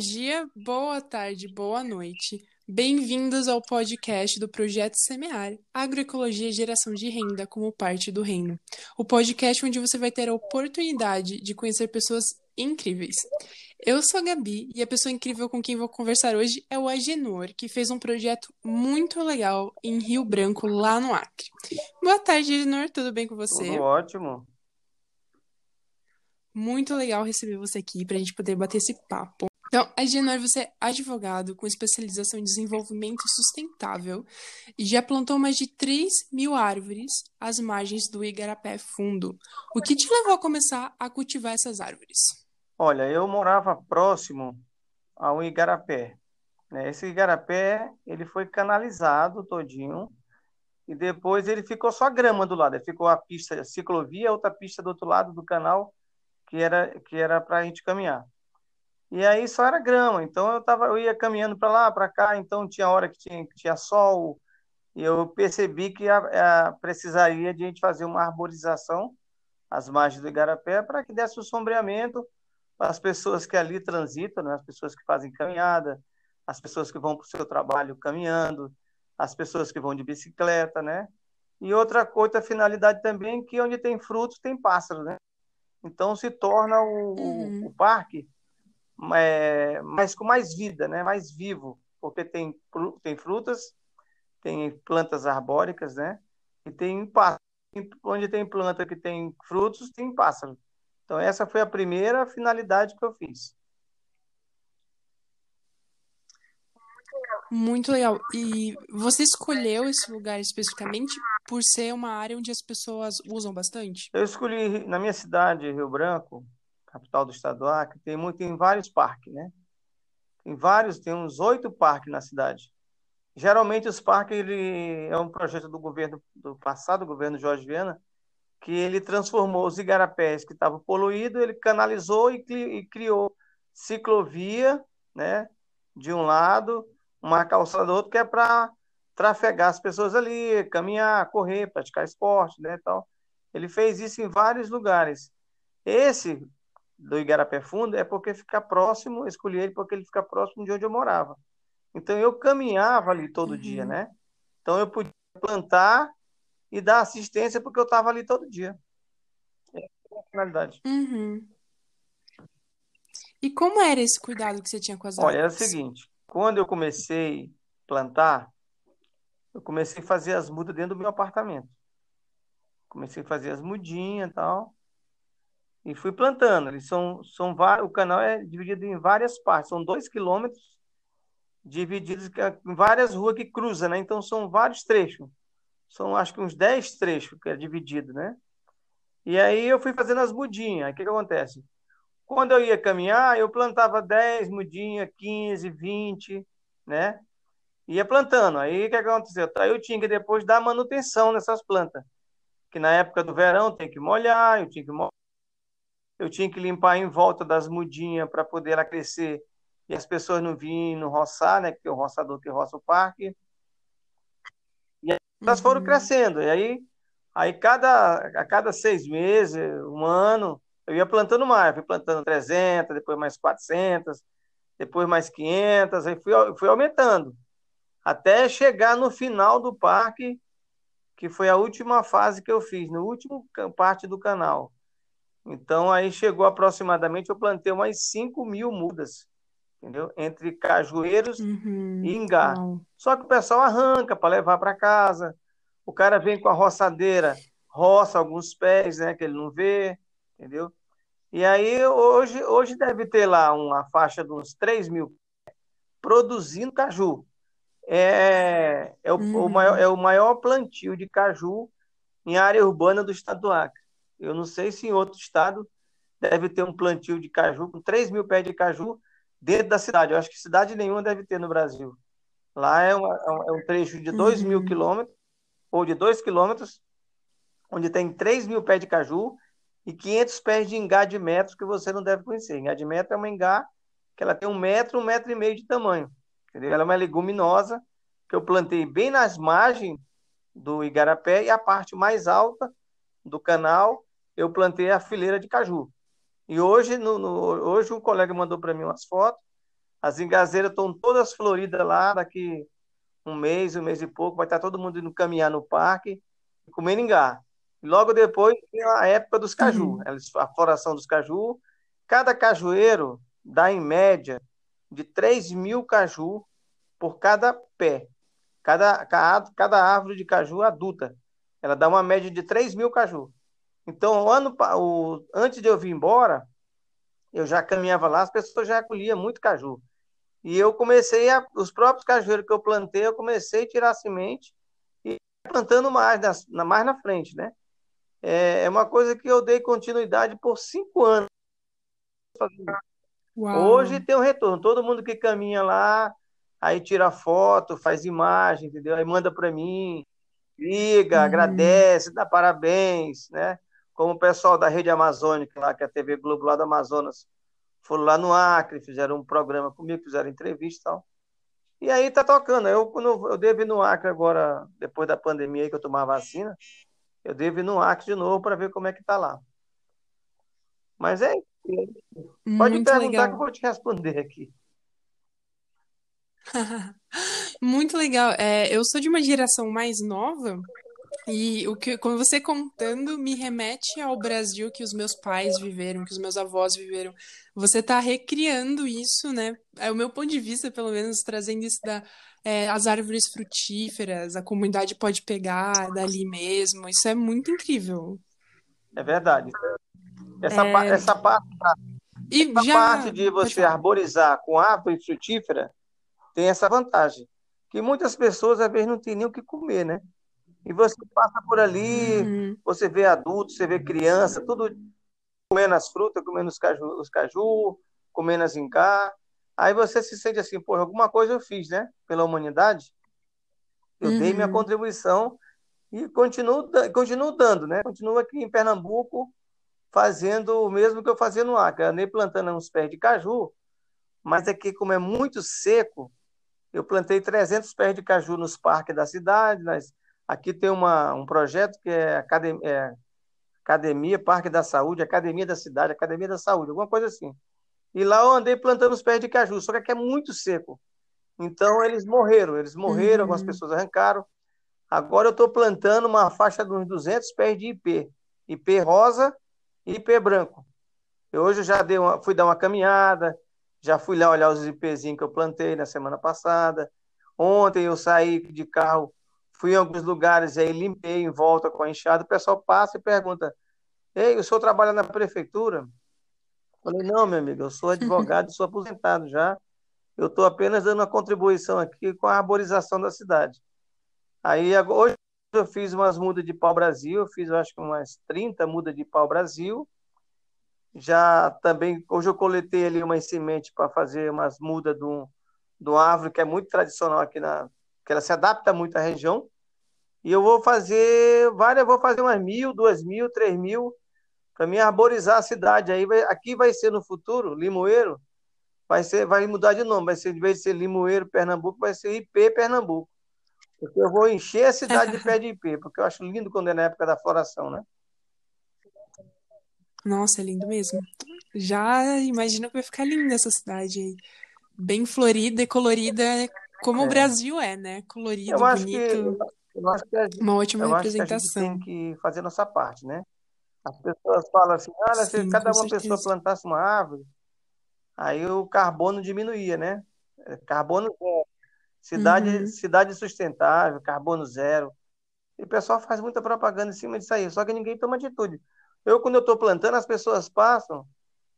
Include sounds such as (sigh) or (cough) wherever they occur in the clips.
dia, boa tarde, boa noite. Bem-vindos ao podcast do Projeto Semear, Agroecologia e Geração de Renda como parte do reino. O podcast onde você vai ter a oportunidade de conhecer pessoas incríveis. Eu sou a Gabi e a pessoa incrível com quem vou conversar hoje é o Agenor, que fez um projeto muito legal em Rio Branco, lá no Acre. Boa tarde, Agenor, tudo bem com você? Tudo ótimo. Muito legal receber você aqui para a gente poder bater esse papo. Então, Agenor, você é advogado com especialização em desenvolvimento sustentável e já plantou mais de 3 mil árvores às margens do Igarapé Fundo. O que te levou a começar a cultivar essas árvores? Olha, eu morava próximo ao Igarapé. Né? Esse Igarapé, ele foi canalizado todinho e depois ele ficou só grama do lado. Ficou a pista a ciclovia, outra pista do outro lado do canal que era que era para a gente caminhar. E aí só era grama, então eu tava, eu ia caminhando para lá, para cá, então tinha hora que tinha, tinha sol, e eu percebi que a, a, precisaria de a gente fazer uma arborização às margens do Igarapé para que desse o um sombreamento para as pessoas que ali transitam, né? as pessoas que fazem caminhada, as pessoas que vão para o seu trabalho caminhando, as pessoas que vão de bicicleta, né? E outra, outra finalidade também que onde tem frutos tem pássaros, né? Então se torna o, uhum. o parque é, mas com mais vida, né? mais vivo, porque tem, tem frutas, tem plantas arbóricas, né? E tem pássaros. Onde tem planta que tem frutos, tem pássaro. Então, essa foi a primeira finalidade que eu fiz. Muito legal. E você escolheu esse lugar especificamente por ser uma área onde as pessoas usam bastante? Eu escolhi na minha cidade, Rio Branco, capital do estado do Acre, tem muito, tem vários parques, né? Tem vários, tem uns oito parques na cidade. Geralmente os parques ele é um projeto do governo do passado, governo Jorge Viana, que ele transformou os igarapés que estavam poluídos, ele canalizou e, e criou ciclovia, né? De um lado, uma calçada do outro, que é para trafegar as pessoas ali, caminhar, correr, praticar esporte, né, tal. Ele fez isso em vários lugares. Esse do Igarapé Fundo é porque fica próximo, escolhi ele porque ele fica próximo de onde eu morava. Então eu caminhava ali todo uhum. dia, né? Então eu podia plantar e dar assistência porque eu estava ali todo dia. É a finalidade. Uhum. E como era esse cuidado que você tinha com as árvores? Olha, era o seguinte, quando eu comecei a plantar, eu comecei a fazer as mudas dentro do meu apartamento. Comecei a fazer as mudinhas e tal e fui plantando. Eles são, são o canal é dividido em várias partes, são dois quilômetros divididos em várias ruas que cruzam, né? Então são vários trechos. São acho que uns 10 trechos que é dividido, né? E aí eu fui fazendo as mudinhas. O que, que acontece? Quando eu ia caminhar, eu plantava 10 mudinhas, 15, 20, né? Ia plantando. Aí o que aconteceu? Aí eu tinha que depois dar manutenção nessas plantas. Que na época do verão tem que molhar, eu tinha que molhar eu tinha que limpar em volta das mudinhas para poder ela crescer e as pessoas não no roçar, né? Que é o roçador que roça o parque. E elas uhum. foram crescendo. E aí, aí cada, a cada seis meses, um ano, eu ia plantando mais. Fui plantando 300, depois mais 400, depois mais 500, aí fui, fui aumentando. Até chegar no final do parque, que foi a última fase que eu fiz, no último parte do canal. Então, aí chegou aproximadamente, eu plantei umas 5 mil mudas, entendeu? Entre cajueiros uhum, e ingá. Não. Só que o pessoal arranca para levar para casa. O cara vem com a roçadeira, roça alguns pés, né, que ele não vê, entendeu? E aí, hoje, hoje deve ter lá uma faixa de uns 3 mil produzindo caju. É, é, o, uhum. o maior, é o maior plantio de caju em área urbana do estado do Acre. Eu não sei se em outro estado deve ter um plantio de caju com 3 mil pés de caju dentro da cidade. Eu acho que cidade nenhuma deve ter no Brasil. Lá é, uma, é um é trecho de 2 uhum. mil quilômetros, ou de 2 quilômetros, onde tem 3 mil pés de caju e 500 pés de ingá de metros que você não deve conhecer. Ingá de metro é uma ingá que ela tem um metro, um metro e meio de tamanho. Entendeu? Ela é uma leguminosa que eu plantei bem nas margens do Igarapé e a parte mais alta do canal eu plantei a fileira de caju. E hoje, no, no hoje um colega mandou para mim umas fotos As engazeiras estão todas floridas lá, daqui um mês, um mês e pouco, vai estar todo mundo indo caminhar no parque, comendo ingá. Logo depois tem a época dos caju, uhum. a floração dos caju. Cada cajueiro dá em média de 3 mil caju por cada pé. Cada, cada árvore de caju adulta. Ela dá uma média de 3 mil caju. Então, o ano, o, antes de eu vir embora, eu já caminhava lá, as pessoas já colhiam muito caju. E eu comecei a, os próprios cajueiros que eu plantei, eu comecei a tirar a semente e plantando mais na, mais na frente, né? É, é uma coisa que eu dei continuidade por cinco anos. Uau. Hoje tem um retorno. Todo mundo que caminha lá, aí tira foto, faz imagem, entendeu? Aí manda para mim, liga, uhum. agradece, dá parabéns, né? Como o pessoal da Rede Amazônica, lá, que é a TV Globo lá do Amazonas, foram lá no Acre, fizeram um programa comigo, fizeram entrevista e tal. E aí tá tocando. Eu, quando eu devo ir no Acre agora, depois da pandemia aí que eu tomar vacina, eu devo ir no Acre de novo para ver como é que tá lá. Mas é Pode Muito perguntar legal. que eu vou te responder aqui. (laughs) Muito legal. É, eu sou de uma geração mais nova e o que, como você contando, me remete ao Brasil que os meus pais viveram, que os meus avós viveram. Você está recriando isso, né? É o meu ponto de vista, pelo menos, trazendo isso da é, as árvores frutíferas, a comunidade pode pegar dali mesmo. Isso é muito incrível. É verdade. Essa, é... essa parte, e essa já... parte de você arborizar com árvore frutífera tem essa vantagem. Que muitas pessoas, às vezes, não têm nem o que comer, né? E você passa por ali, uhum. você vê adultos, você vê criança, tudo comendo as frutas, comendo os caju, os caju comendo as ingá. Aí você se sente assim, pô, alguma coisa eu fiz, né? Pela humanidade. Eu uhum. dei minha uhum. contribuição e continuo, continuo dando, né? Continuo aqui em Pernambuco fazendo o mesmo que eu fazia no Acre. Eu andei plantando uns pés de caju, mas aqui, como é muito seco, eu plantei 300 pés de caju nos parques da cidade, nas Aqui tem uma, um projeto que é Academia, é Academia Parque da Saúde, Academia da Cidade, Academia da Saúde, alguma coisa assim. E lá eu andei plantando os pés de caju, só que aqui é muito seco. Então eles morreram, eles morreram, uhum. algumas pessoas arrancaram. Agora eu estou plantando uma faixa de uns 200 pés de IP, IP rosa e IP branco. Eu hoje já dei uma, fui dar uma caminhada, já fui lá olhar os IPzinhos que eu plantei na semana passada. Ontem eu saí de carro fui em alguns lugares aí, limpei em volta com a enxada, o pessoal passa e pergunta: Ei, o senhor trabalha na prefeitura? Falei, não, meu amigo, eu sou advogado e (laughs) sou aposentado já. Eu estou apenas dando uma contribuição aqui com a arborização da cidade. Aí hoje eu fiz umas mudas de pau-brasil, fiz eu acho que umas 30 mudas de pau-brasil. Já também, hoje eu coletei ali uma semente para fazer umas mudas de, um, de uma árvore que é muito tradicional aqui na, que ela se adapta muito à região. E eu vou fazer várias, vou fazer umas mil, duas mil, três mil, para mim arborizar a cidade. Aí vai, aqui vai ser no futuro, Limoeiro, vai ser, vai mudar de nome, vai ser, em vez de ser Limoeiro Pernambuco, vai ser IP Pernambuco. Porque eu vou encher a cidade de (laughs) pé de IP, porque eu acho lindo quando é na época da floração, né? Nossa, é lindo mesmo. Já imagino que vai ficar linda essa cidade aí. Bem florida e colorida, como é. o Brasil é, né? Colorido, eu acho bonito. Que, eu acho que gente, uma ótima representação. Que a gente tem que fazer nossa parte, né? As pessoas falam assim, olha, Sim, se cada uma certeza. pessoa plantasse uma árvore, aí o carbono diminuía, né? É, carbono zero. Cidade, uhum. cidade sustentável, carbono zero. E o pessoal faz muita propaganda em cima disso aí, só que ninguém toma atitude. Eu, quando eu estou plantando, as pessoas passam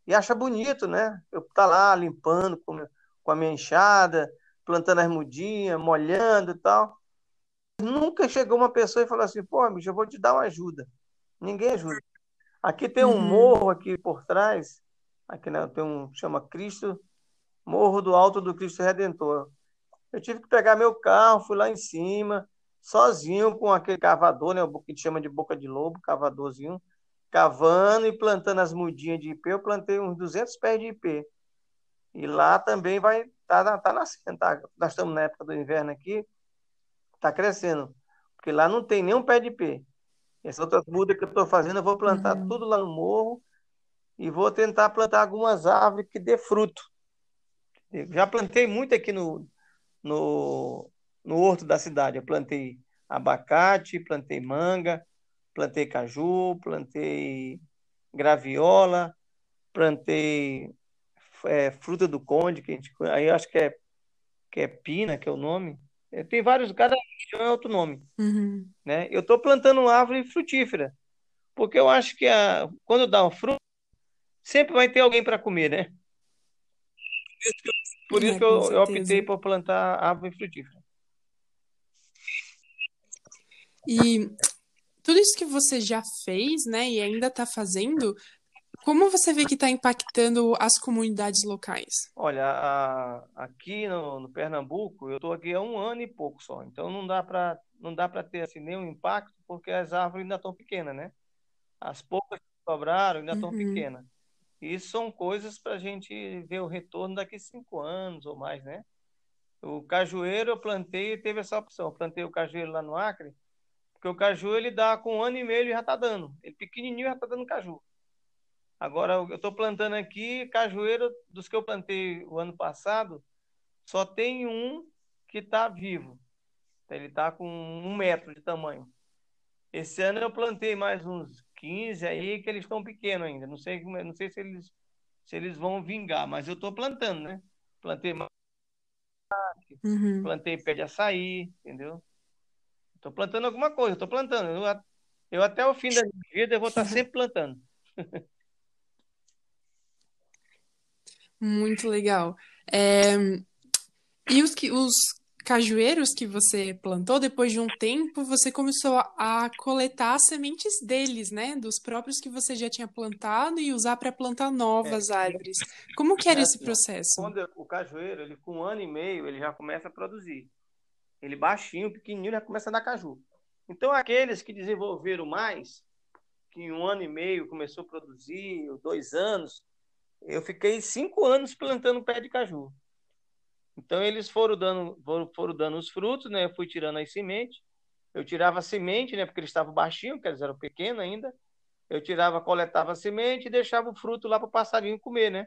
e acham bonito, né? Eu tá lá limpando com, com a minha enxada, plantando as mudinhas, molhando e tal. Nunca chegou uma pessoa e falou assim, pô, bicho, eu vou te dar uma ajuda. Ninguém ajuda. Aqui tem um uhum. morro aqui por trás, aqui né, tem um, chama Cristo, Morro do Alto do Cristo Redentor. Eu tive que pegar meu carro, fui lá em cima, sozinho com aquele cavador, né, o que chama de boca de lobo, cavadorzinho, cavando e plantando as mudinhas de IP. Eu plantei uns 200 pés de IP. E lá também vai tá, tá nascendo, tá? Nós estamos na época do inverno aqui, tá crescendo. Porque lá não tem nenhum pé de pé. Essas outras mudas que eu estou fazendo, eu vou plantar uhum. tudo lá no morro e vou tentar plantar algumas árvores que dê fruto. Já plantei muito aqui no, no, no horto da cidade. Eu plantei abacate, plantei manga, plantei caju, plantei graviola, plantei é, fruta do conde, que a gente, aí acho que é, que é pina, que é o nome. É, tem vários, cada região é outro nome. Uhum. Né? Eu estou plantando árvore frutífera, porque eu acho que a, quando dá um fruto, sempre vai ter alguém para comer, né? Por isso que eu, eu optei por plantar árvore frutífera. E tudo isso que você já fez, né, e ainda está fazendo, como você vê que está impactando as comunidades locais? Olha, a, aqui no, no, Pernambuco, eu estou aqui há um ano e pouco só, então não dá para não dá para ter assim, nenhum impacto, porque as árvores ainda estão pequenas, né? As poucas que sobraram ainda estão uhum. pequenas. E isso são coisas para a gente ver o retorno daqui cinco anos ou mais, né? O cajueiro eu plantei e teve essa opção. Eu plantei o cajueiro lá no Acre, porque o caju ele dá com um ano e meio ele já está dando. Ele pequenininho já está dando caju. Agora eu estou plantando aqui cajueiro dos que eu plantei o ano passado, só tem um que está vivo. Ele está com um metro de tamanho. Esse ano eu plantei mais uns 15 aí que eles estão pequenos ainda. Não sei, não sei se eles se eles vão vingar, mas eu estou plantando, né? Plantei uhum. plantei pé de açaí, entendeu? Estou plantando alguma coisa, estou plantando. Eu, eu, até o fim da minha vida eu vou estar (laughs) sempre plantando. (laughs) Muito legal. É... E os, que, os cajueiros que você plantou, depois de um tempo, você começou a coletar sementes deles, né? Dos próprios que você já tinha plantado e usar para plantar novas é, árvores. Como que era é, esse assim, processo? Quando o cajueiro, ele com um ano e meio, ele já começa a produzir. Ele baixinho, pequenininho, já começa a dar caju. Então, aqueles que desenvolveram mais, que em um ano e meio começou a produzir, dois anos, eu fiquei cinco anos plantando pé de caju. Então, eles foram dando, foram, foram dando os frutos, né? Eu fui tirando as sementes. Eu tirava a semente, né? Porque eles estavam baixinhos, porque eles eram pequenos ainda. Eu tirava, coletava a semente e deixava o fruto lá para o passarinho comer, né?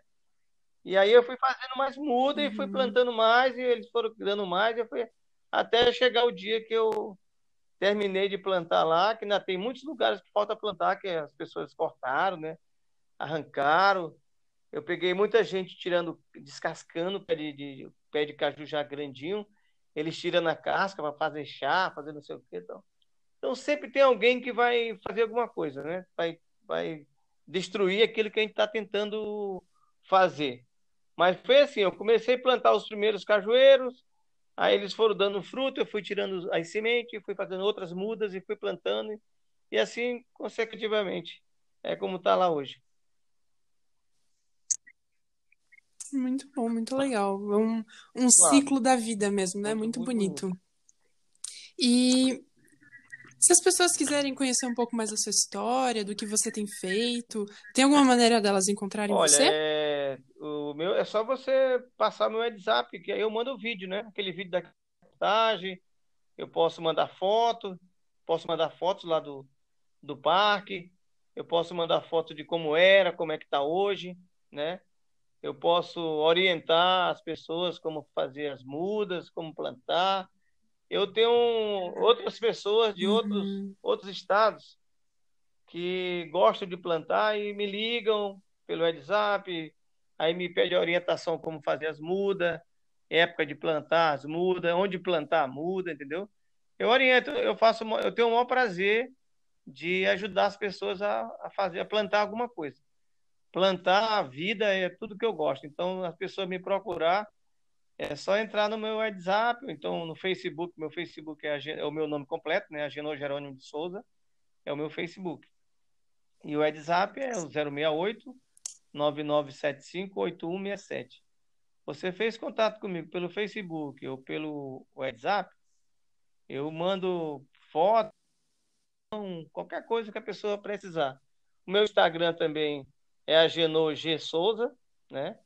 E aí eu fui fazendo mais muda uhum. e fui uhum. plantando mais, e eles foram dando mais, e eu fui até chegar o dia que eu terminei de plantar lá, que ainda tem muitos lugares que falta plantar, que as pessoas cortaram, né? Arrancaram. Eu peguei muita gente tirando, descascando pé de, de pé de caju já grandinho, eles tiram na casca para fazer chá, fazer não sei o que, então. Então sempre tem alguém que vai fazer alguma coisa, né? Vai, vai destruir aquilo que a gente está tentando fazer. Mas foi assim, eu comecei a plantar os primeiros cajueiros, Aí eles foram dando fruto, eu fui tirando as sementes, fui fazendo outras mudas e fui plantando, e assim consecutivamente. É como está lá hoje. Muito bom, muito legal. É um, um claro. ciclo da vida mesmo, né? Muito, muito bonito. bonito. E se as pessoas quiserem conhecer um pouco mais da sua história, do que você tem feito, tem alguma maneira delas encontrarem Olha, você? É... O meu... é só você passar meu WhatsApp, que aí eu mando o vídeo, né? Aquele vídeo da reportagem, eu posso mandar foto, posso mandar fotos lá do, do parque, eu posso mandar foto de como era, como é que está hoje, né? Eu posso orientar as pessoas como fazer as mudas, como plantar, eu tenho outras pessoas de outros, uhum. outros estados que gostam de plantar e me ligam pelo WhatsApp, aí me pede orientação como fazer as mudas, época de plantar as mudas, onde plantar a muda, entendeu? Eu oriento, eu faço, eu tenho o maior prazer de ajudar as pessoas a, a fazer, a plantar alguma coisa. Plantar a vida é tudo que eu gosto. Então, as pessoas me procurar, é só entrar no meu WhatsApp, então no Facebook, meu Facebook é, é o meu nome completo, né? Agenor Jerônimo de Souza, é o meu Facebook. E o WhatsApp é o 068 9975 8167. Você fez contato comigo pelo Facebook ou pelo WhatsApp, eu mando foto, qualquer coisa que a pessoa precisar. O meu Instagram também é Agenor G Souza, né?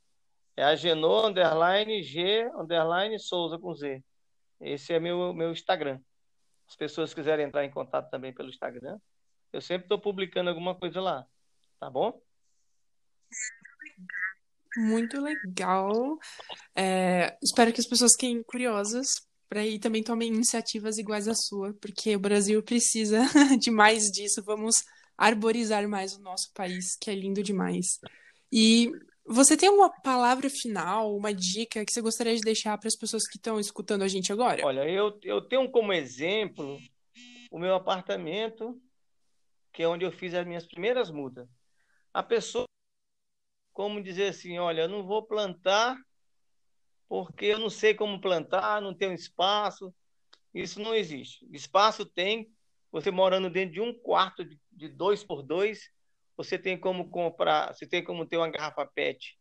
É Agenor, underline, G, underline, Souza com Z. Esse é meu, meu Instagram. As pessoas quiserem entrar em contato também pelo Instagram, eu sempre estou publicando alguma coisa lá. Tá bom? Muito legal. É, espero que as pessoas fiquem curiosas para ir também tomem iniciativas iguais à sua, porque o Brasil precisa (laughs) de mais disso. Vamos arborizar mais o nosso país, que é lindo demais. E você tem uma palavra final, uma dica que você gostaria de deixar para as pessoas que estão escutando a gente agora? Olha, eu, eu tenho como exemplo o meu apartamento, que é onde eu fiz as minhas primeiras mudas. A pessoa, como dizer assim, olha, eu não vou plantar porque eu não sei como plantar, não tenho espaço. Isso não existe. Espaço tem, você morando dentro de um quarto de dois por dois, você tem como comprar, você tem como ter uma garrafa PET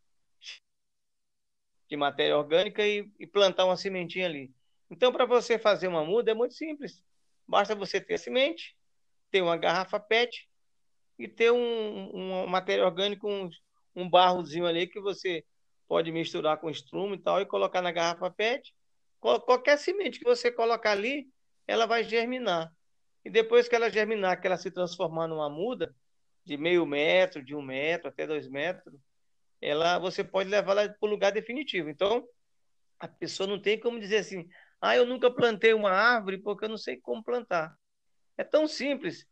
de matéria orgânica e, e plantar uma sementinha ali. Então, para você fazer uma muda é muito simples. Basta você ter semente, ter uma garrafa PET e ter um, um matéria orgânica, um, um barrozinho ali que você pode misturar com estrumo e tal e colocar na garrafa PET. Qualquer semente que você colocar ali, ela vai germinar. E depois que ela germinar, que ela se transformar numa muda de meio metro, de um metro até dois metros, ela você pode levá-la para o lugar definitivo. Então, a pessoa não tem como dizer assim, ah, eu nunca plantei uma árvore porque eu não sei como plantar. É tão simples.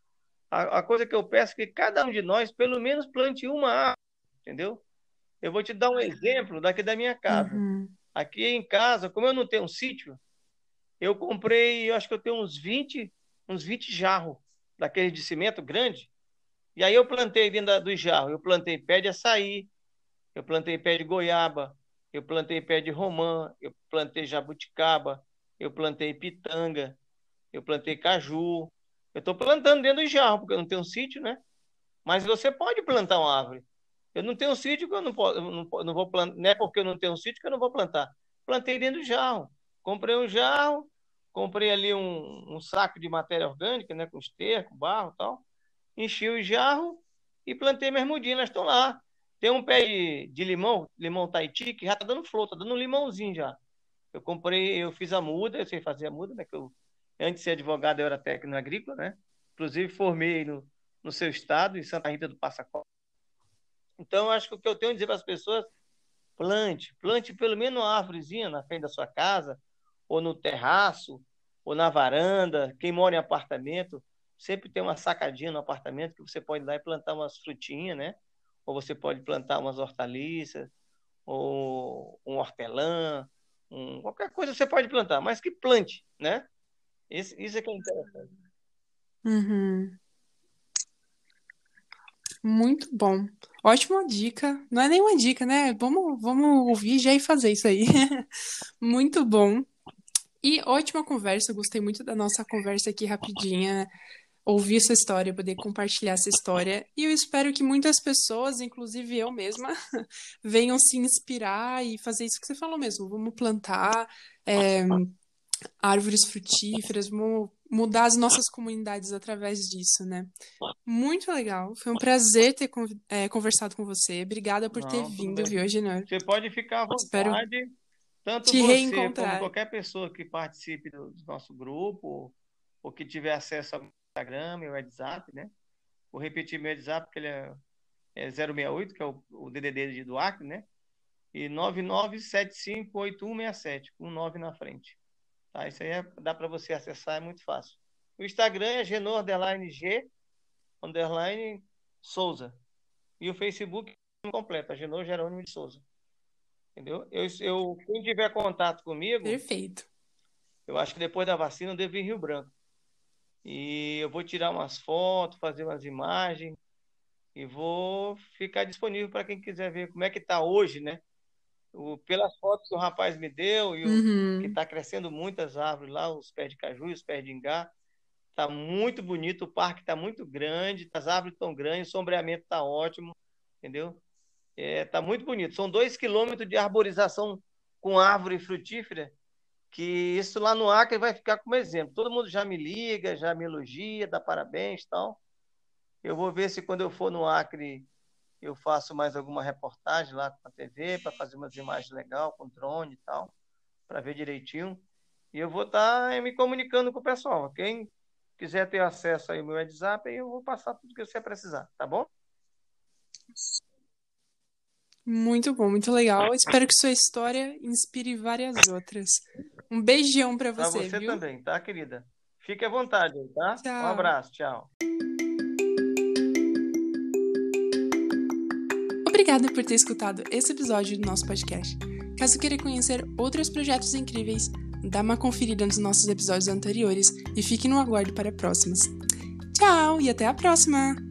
A, a coisa que eu peço é que cada um de nós, pelo menos, plante uma árvore, entendeu? Eu vou te dar um exemplo daqui da minha casa. Uhum. Aqui em casa, como eu não tenho um sítio, eu comprei, eu acho que eu tenho uns 20, uns 20 jarros daquele de cimento grande. E aí eu plantei dentro do jarro, eu plantei pé de açaí, eu plantei pé de goiaba, eu plantei pé de romã, eu plantei jabuticaba, eu plantei pitanga, eu plantei caju. Eu estou plantando dentro do jarro, porque eu não tenho um sítio, né? Mas você pode plantar uma árvore. Eu não tenho um sítio que eu não, posso, não, não vou plantar, não é porque eu não tenho um sítio que eu não vou plantar. Plantei dentro do jarro. Comprei um jarro, comprei ali um, um saco de matéria orgânica, né, com esterco, barro e tal. Enchi o jarro e plantei minhas mudinhas, estão lá. Tem um pé de, de limão, limão Tahiti, que já está dando flor, está dando um limãozinho já. Eu comprei, eu fiz a muda, eu sei fazer a muda, né? Que eu, antes de ser advogado, eu era técnico agrícola, né? Inclusive, formei no, no seu estado, em Santa Rita do Passa Quatro. Então, acho que o que eu tenho a dizer para as pessoas, plante, plante pelo menos uma árvorezinha na frente da sua casa, ou no terraço, ou na varanda. Quem mora em apartamento, sempre tem uma sacadinha no apartamento que você pode ir lá e plantar umas frutinhas, né? Ou você pode plantar umas hortaliças, ou um hortelã, um, qualquer coisa você pode plantar, mas que plante, né? Esse, isso é que é interessante. Uhum. Muito bom. Ótima dica. Não é nenhuma dica, né? Vamos, vamos ouvir já e fazer isso aí. (laughs) Muito bom. E ótima conversa. Gostei muito da nossa conversa aqui rapidinha. Ouvir essa história, poder compartilhar essa história. E eu espero que muitas pessoas, inclusive eu mesma, (laughs) venham se inspirar e fazer isso que você falou mesmo. Vamos plantar é, árvores frutíferas, vamos mudar as nossas comunidades através disso, né? Muito legal. Foi um prazer ter é, conversado com você. Obrigada por Não, ter vindo, viu, Genor? Você pode ficar à vontade, Espero tanto te você como qualquer pessoa que participe do, do nosso grupo ou que tiver acesso ao Instagram e ao WhatsApp, né? Vou repetir meu WhatsApp, porque ele é, é 068, que é o, o DDD do Acre, né? E 99758167, com 9 na frente. Tá? Isso aí é, dá para você acessar, é muito fácil. O Instagram é genor underline G underline Souza. E o Facebook é completo, é Genor Jerônimo de Souza. Entendeu? Eu, eu, quem tiver contato comigo. Perfeito. Eu acho que depois da vacina eu devo ir em Rio Branco. E eu vou tirar umas fotos, fazer umas imagens e vou ficar disponível para quem quiser ver como é que está hoje, né? O, pelas fotos que o rapaz me deu, e o, uhum. que está crescendo muitas árvores lá, os pés de caju, os pés de ingá. Está muito bonito, o parque está muito grande, as árvores estão grandes, o sombreamento está ótimo, entendeu? Está é, muito bonito. São dois quilômetros de arborização com árvore frutífera, que isso lá no Acre vai ficar como exemplo. Todo mundo já me liga, já me elogia, dá parabéns tal. Eu vou ver se quando eu for no Acre eu faço mais alguma reportagem lá com a TV para fazer umas imagens legais com drone e tal, para ver direitinho. E eu vou estar tá me comunicando com o pessoal. Quem quiser ter acesso aí ao meu WhatsApp, eu vou passar tudo que você precisar, tá bom? Muito bom, muito legal. Espero que sua história inspire várias outras. Um beijão pra Pra você, você viu? também, tá, querida? Fique à vontade tá? Um Tchau. abraço, tchau. Obrigada por ter escutado esse episódio do nosso podcast. Caso queira conhecer outros projetos incríveis, dá uma conferida nos nossos episódios anteriores e fique no aguardo para próximos. Tchau e até a próxima!